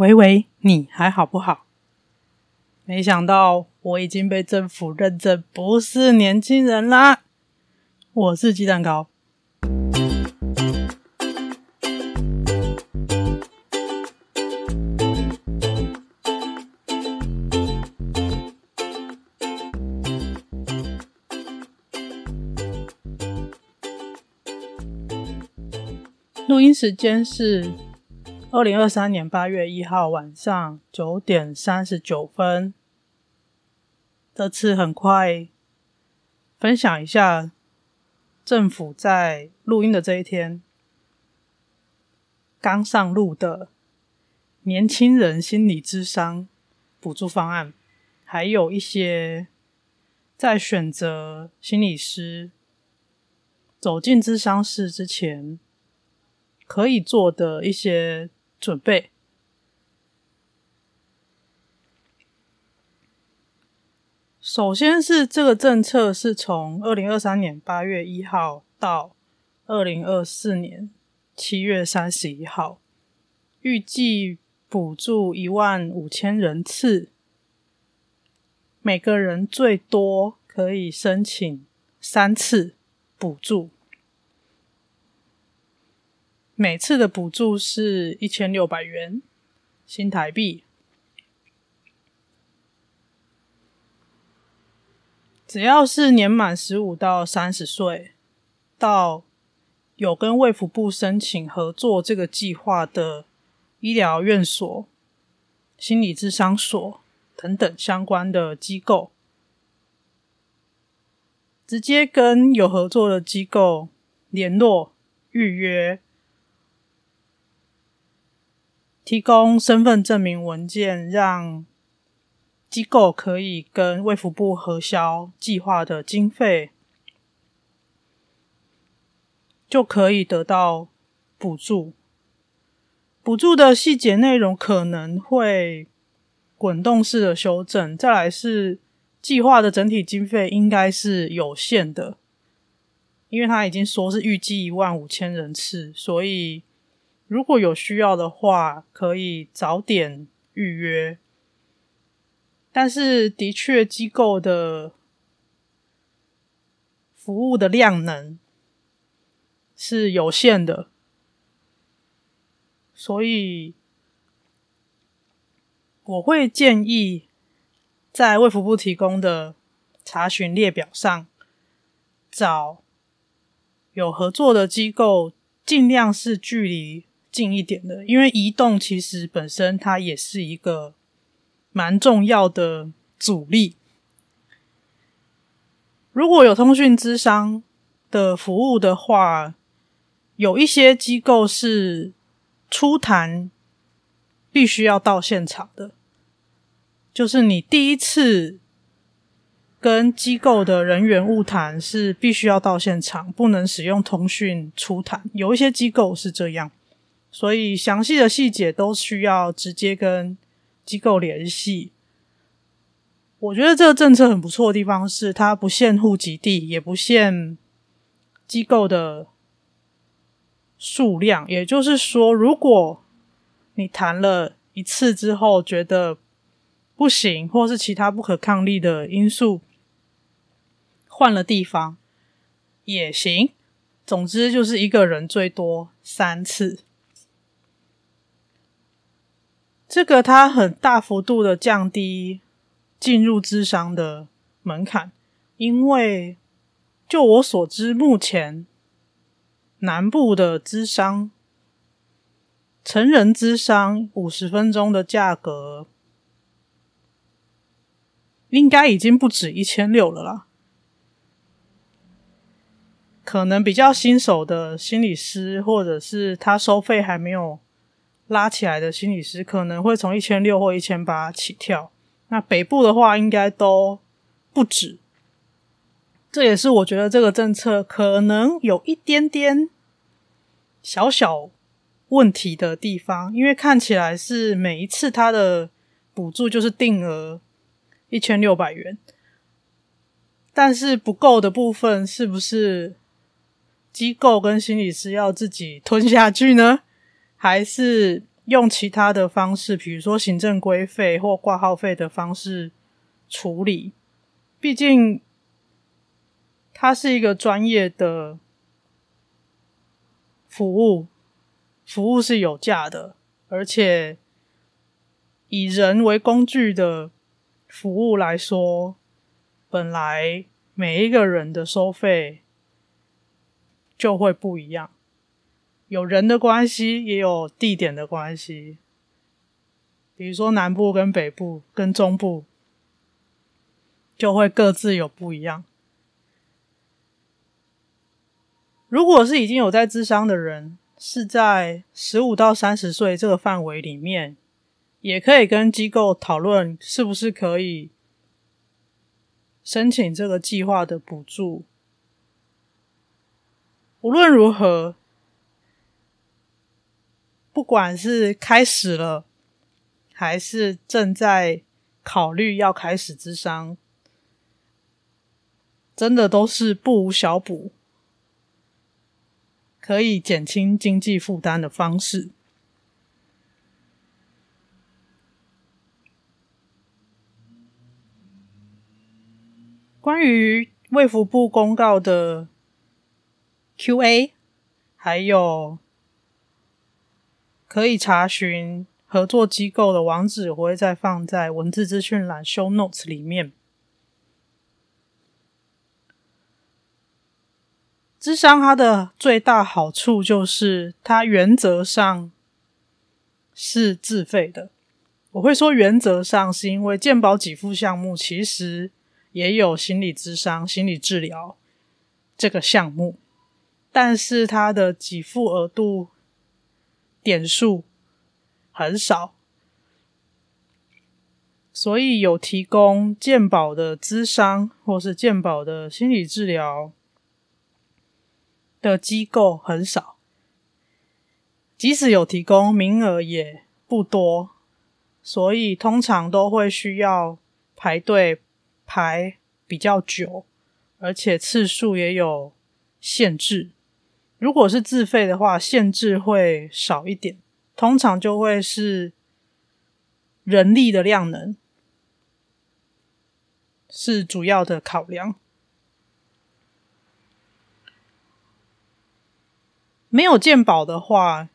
喂喂，你还好不好？没想到我已经被政府认证不是年轻人啦！我是鸡蛋糕。录音时间是。二零二三年八月一号晚上九点三十九分，这次很快分享一下政府在录音的这一天刚上路的年轻人心理智商补助方案，还有一些在选择心理师走进咨商室之前可以做的一些。准备。首先是这个政策是从二零二三年八月一号到二零二四年七月三十一号，预计补助一万五千人次，每个人最多可以申请三次补助。每次的补助是一千六百元新台币，只要是年满十五到三十岁，到有跟卫福部申请合作这个计划的医疗院所、心理咨商所等等相关的机构，直接跟有合作的机构联络预约。提供身份证明文件，让机构可以跟卫福部核销计划的经费，就可以得到补助。补助的细节内容可能会滚动式的修正。再来是计划的整体经费应该是有限的，因为他已经说是预计一万五千人次，所以。如果有需要的话，可以早点预约。但是，的确，机构的服务的量能是有限的，所以我会建议在卫福部提供的查询列表上找有合作的机构，尽量是距离。近一点的，因为移动其实本身它也是一个蛮重要的阻力。如果有通讯咨商的服务的话，有一些机构是初谈必须要到现场的，就是你第一次跟机构的人员物谈是必须要到现场，不能使用通讯初谈。有一些机构是这样。所以详细的细节都需要直接跟机构联系。我觉得这个政策很不错的地方是，它不限户籍地，也不限机构的数量。也就是说，如果你谈了一次之后觉得不行，或是其他不可抗力的因素，换了地方也行。总之就是一个人最多三次。这个它很大幅度的降低进入智商的门槛，因为就我所知，目前南部的智商成人智商五十分钟的价格，应该已经不止一千六了啦。可能比较新手的心理师，或者是他收费还没有。拉起来的心理师可能会从一千六或一千八起跳，那北部的话应该都不止。这也是我觉得这个政策可能有一点点小小问题的地方，因为看起来是每一次他的补助就是定额一千六百元，但是不够的部分是不是机构跟心理师要自己吞下去呢？还是用其他的方式，比如说行政规费或挂号费的方式处理。毕竟，它是一个专业的服务，服务是有价的，而且以人为工具的服务来说，本来每一个人的收费就会不一样。有人的关系，也有地点的关系。比如说南部跟北部跟中部，就会各自有不一样。如果是已经有在智商的人，是在十五到三十岁这个范围里面，也可以跟机构讨论是不是可以申请这个计划的补助。无论如何。不管是开始了，还是正在考虑要开始之商，真的都是不无小补，可以减轻经济负担的方式。关于卫福部公告的 QA，还有。可以查询合作机构的网址，我会再放在文字资讯栏 show notes 里面。咨商它的最大好处就是，它原则上是自费的。我会说原则上，是因为健保给付项目其实也有心理咨商、心理治疗这个项目，但是它的给付额度。点数很少，所以有提供健保的咨商或是健保的心理治疗的机构很少，即使有提供，名额也不多，所以通常都会需要排队排比较久，而且次数也有限制。如果是自费的话，限制会少一点，通常就会是人力的量能是主要的考量。没有健保的话，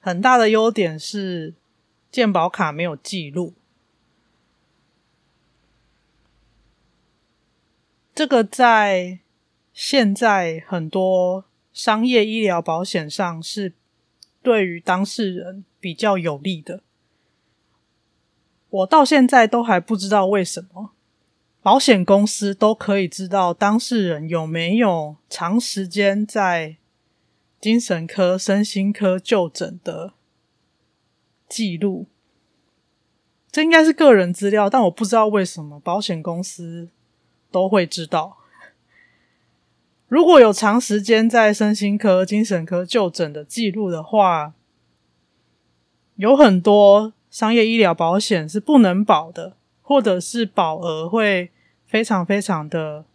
很大的优点是健保卡没有记录，这个在现在很多。商业医疗保险上是对于当事人比较有利的。我到现在都还不知道为什么保险公司都可以知道当事人有没有长时间在精神科、身心科就诊的记录。这应该是个人资料，但我不知道为什么保险公司都会知道。如果有长时间在身心科、精神科就诊的记录的话，有很多商业医疗保险是不能保的，或者是保额会非常非常的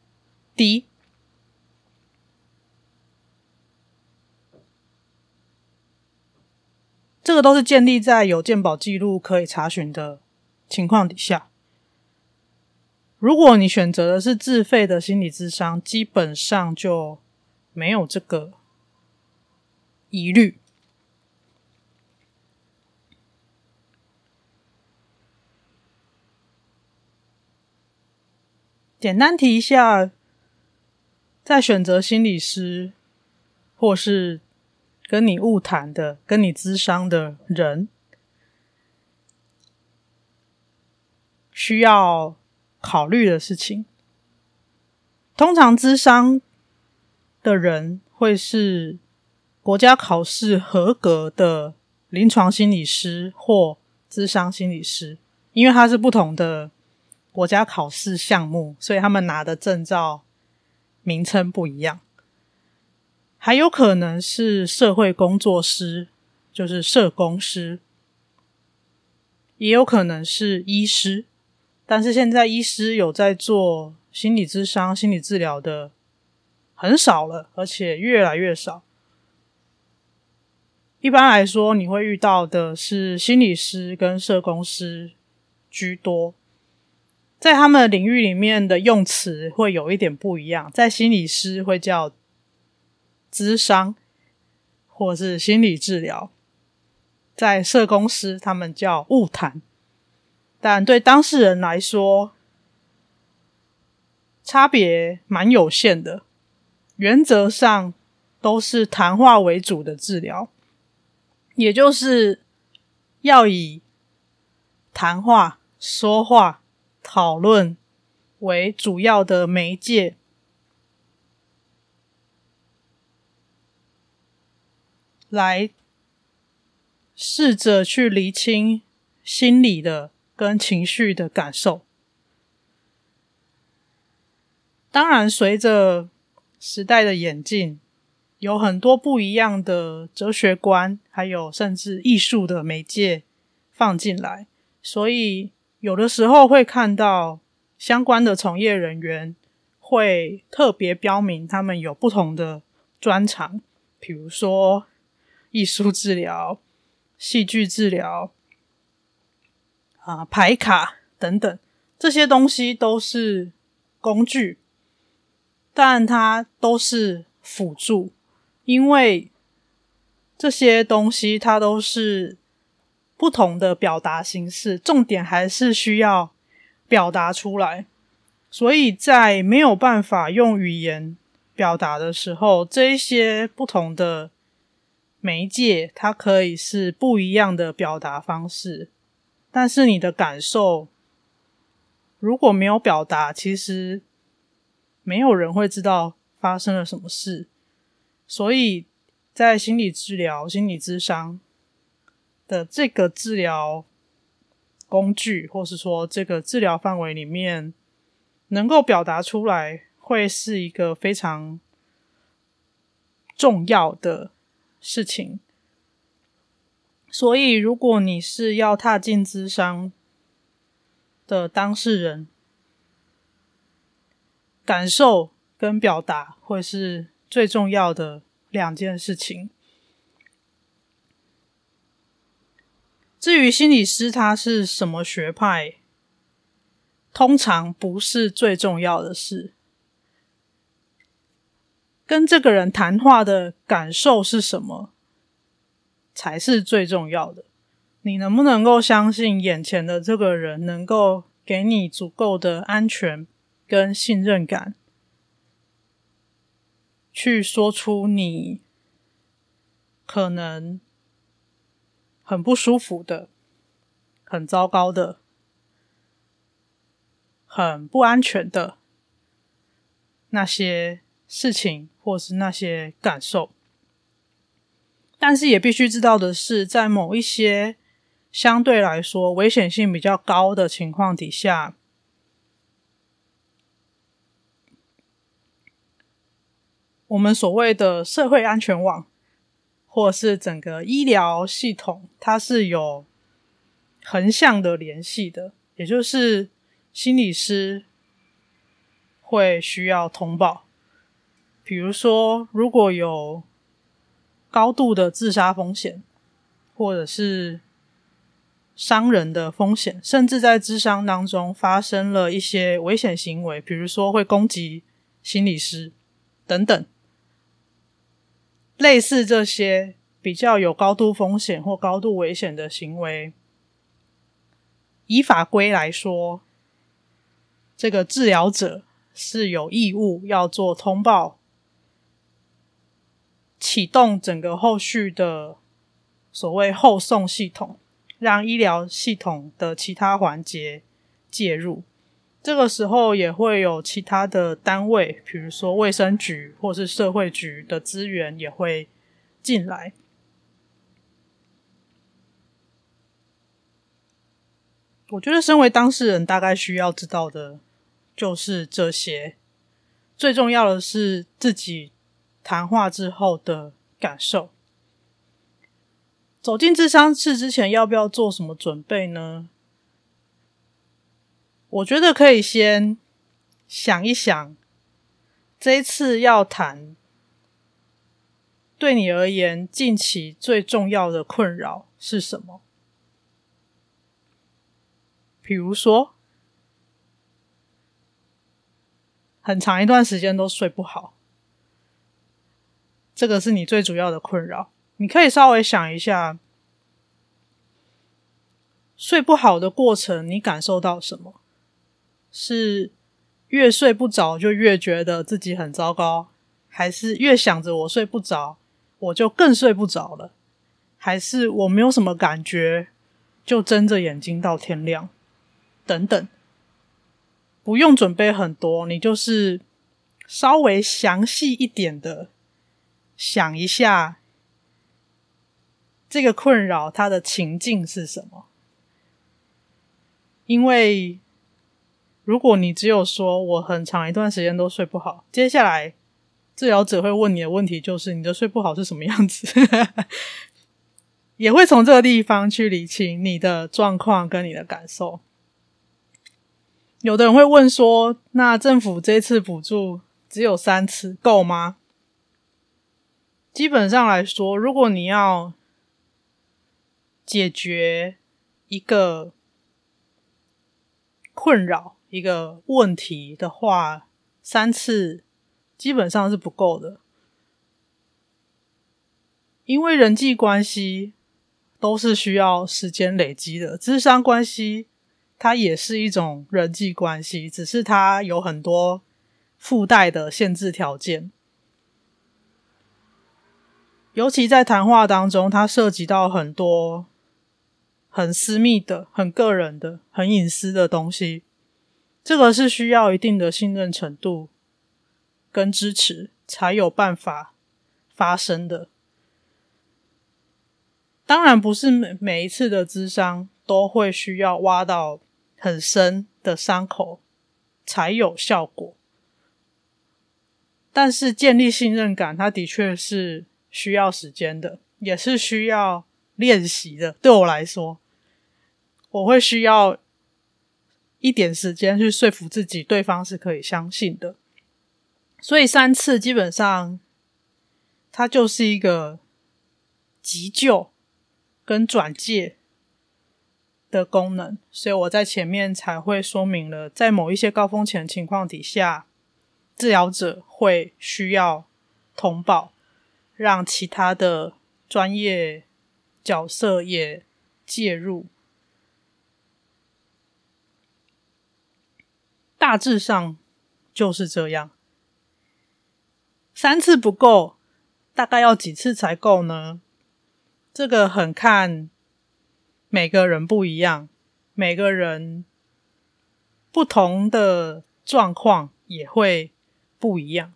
低。这个都是建立在有健保记录可以查询的情况底下。如果你选择的是自费的心理咨商，基本上就没有这个疑虑。简单提一下，在选择心理师或是跟你晤谈的、跟你咨商的人，需要。考虑的事情，通常智商的人会是国家考试合格的临床心理师或咨商心理师，因为他是不同的国家考试项目，所以他们拿的证照名称不一样。还有可能是社会工作师，就是社工师，也有可能是医师。但是现在医师有在做心理咨商、心理治疗的很少了，而且越来越少。一般来说，你会遇到的是心理师跟社工师居多。在他们领域里面的用词会有一点不一样，在心理师会叫咨商，或是心理治疗；在社工师他们叫晤谈。但对当事人来说，差别蛮有限的。原则上都是谈话为主的治疗，也就是要以谈话、说话。讨论为主要的媒介，来试着去厘清心理的跟情绪的感受。当然，随着时代的演进，有很多不一样的哲学观，还有甚至艺术的媒介放进来，所以。有的时候会看到相关的从业人员会特别标明他们有不同的专长，比如说艺术治疗、戏剧治疗啊、牌卡等等，这些东西都是工具，但它都是辅助，因为这些东西它都是。不同的表达形式，重点还是需要表达出来。所以在没有办法用语言表达的时候，这一些不同的媒介，它可以是不一样的表达方式。但是你的感受如果没有表达，其实没有人会知道发生了什么事。所以在心理治疗、心理咨商。的这个治疗工具，或是说这个治疗范围里面，能够表达出来，会是一个非常重要的事情。所以，如果你是要踏进咨商的当事人，感受跟表达会是最重要的两件事情。至于心理师他是什么学派，通常不是最重要的事。跟这个人谈话的感受是什么，才是最重要的。你能不能够相信眼前的这个人能够给你足够的安全跟信任感，去说出你可能。很不舒服的，很糟糕的，很不安全的那些事情，或是那些感受。但是也必须知道的是，在某一些相对来说危险性比较高的情况底下，我们所谓的社会安全网。或是整个医疗系统，它是有横向的联系的，也就是心理师会需要通报。比如说，如果有高度的自杀风险，或者是伤人的风险，甚至在咨商当中发生了一些危险行为，比如说会攻击心理师等等。类似这些比较有高度风险或高度危险的行为，以法规来说，这个治疗者是有义务要做通报，启动整个后续的所谓后送系统，让医疗系统的其他环节介入。这个时候也会有其他的单位，比如说卫生局或是社会局的资源也会进来。我觉得身为当事人，大概需要知道的就是这些。最重要的是自己谈话之后的感受。走进智商室之前，要不要做什么准备呢？我觉得可以先想一想，这一次要谈对你而言，近期最重要的困扰是什么？比如说，很长一段时间都睡不好，这个是你最主要的困扰。你可以稍微想一下，睡不好的过程，你感受到什么？是越睡不着就越觉得自己很糟糕，还是越想着我睡不着，我就更睡不着了？还是我没有什么感觉，就睁着眼睛到天亮？等等，不用准备很多，你就是稍微详细一点的想一下，这个困扰它的情境是什么？因为如果你只有说我很长一段时间都睡不好，接下来治疗者会问你的问题就是你的睡不好是什么样子，也会从这个地方去理清你的状况跟你的感受。有的人会问说：“那政府这次补助只有三次，够吗？”基本上来说，如果你要解决一个困扰、一个问题的话，三次基本上是不够的，因为人际关系都是需要时间累积的，智商关系。它也是一种人际关系，只是它有很多附带的限制条件。尤其在谈话当中，它涉及到很多很私密的、很个人的、很隐私的东西。这个是需要一定的信任程度跟支持，才有办法发生的。当然，不是每每一次的咨商都会需要挖到。很深的伤口才有效果，但是建立信任感，它的确是需要时间的，也是需要练习的。对我来说，我会需要一点时间去说服自己，对方是可以相信的。所以三次基本上，它就是一个急救跟转介的功能，所以我在前面才会说明了，在某一些高风险情况底下，治疗者会需要通报，让其他的专业角色也介入。大致上就是这样，三次不够，大概要几次才够呢？这个很看。每个人不一样，每个人不同的状况也会不一样。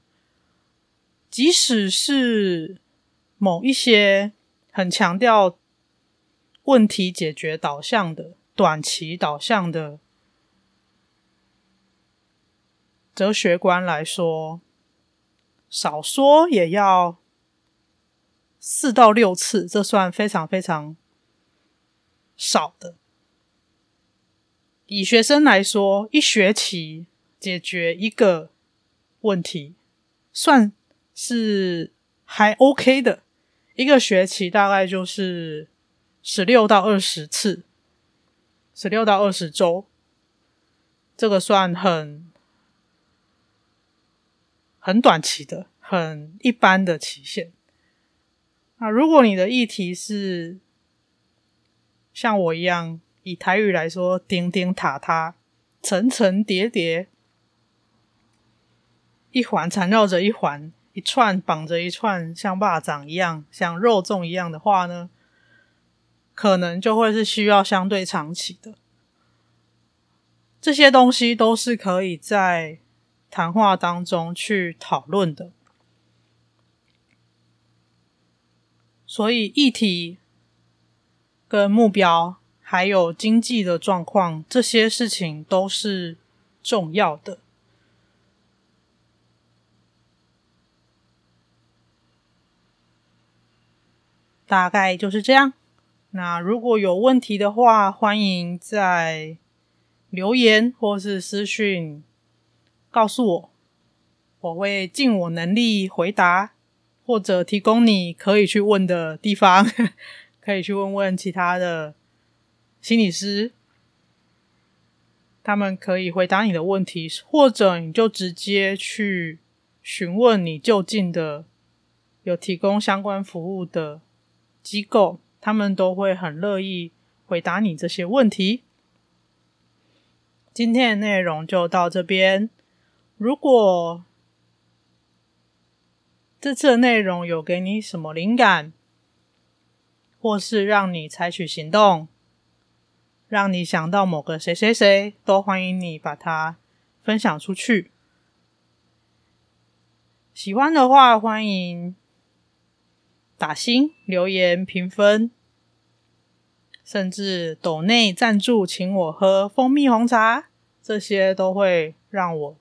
即使是某一些很强调问题解决导向的、短期导向的哲学观来说，少说也要四到六次，这算非常非常。少的，以学生来说，一学期解决一个问题，算是还 OK 的。一个学期大概就是十六到二十次，十六到二十周，这个算很很短期的，很一般的期限。那如果你的议题是，像我一样，以台语来说，钉钉塔塔，层层叠叠，一环缠绕着一环，一串绑着一串，像蚂蚱一样，像肉粽一样的话呢，可能就会是需要相对长期的。这些东西都是可以在谈话当中去讨论的，所以议题。跟目标，还有经济的状况，这些事情都是重要的。大概就是这样。那如果有问题的话，欢迎在留言或是私讯告诉我，我会尽我能力回答。或者提供你可以去问的地方，可以去问问其他的心理师，他们可以回答你的问题，或者你就直接去询问你就近的有提供相关服务的机构，他们都会很乐意回答你这些问题。今天的内容就到这边，如果这次的内容有给你什么灵感，或是让你采取行动，让你想到某个谁谁谁，都欢迎你把它分享出去。喜欢的话，欢迎打星、留言、评分，甚至抖内赞助，请我喝蜂蜜红茶，这些都会让我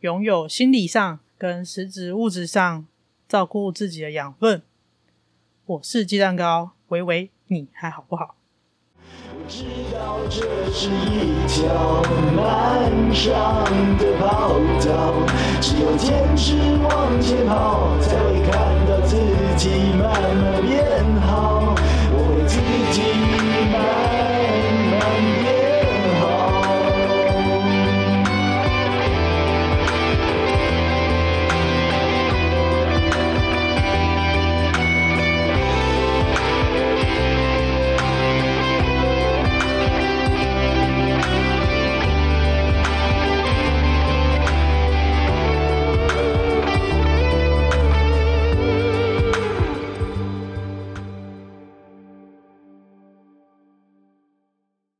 拥有心理上。跟实质物质上照顾自己的养分，我是鸡蛋糕，维维，你还好不好？我知道这是一条漫长的跑道，只有坚持往前跑，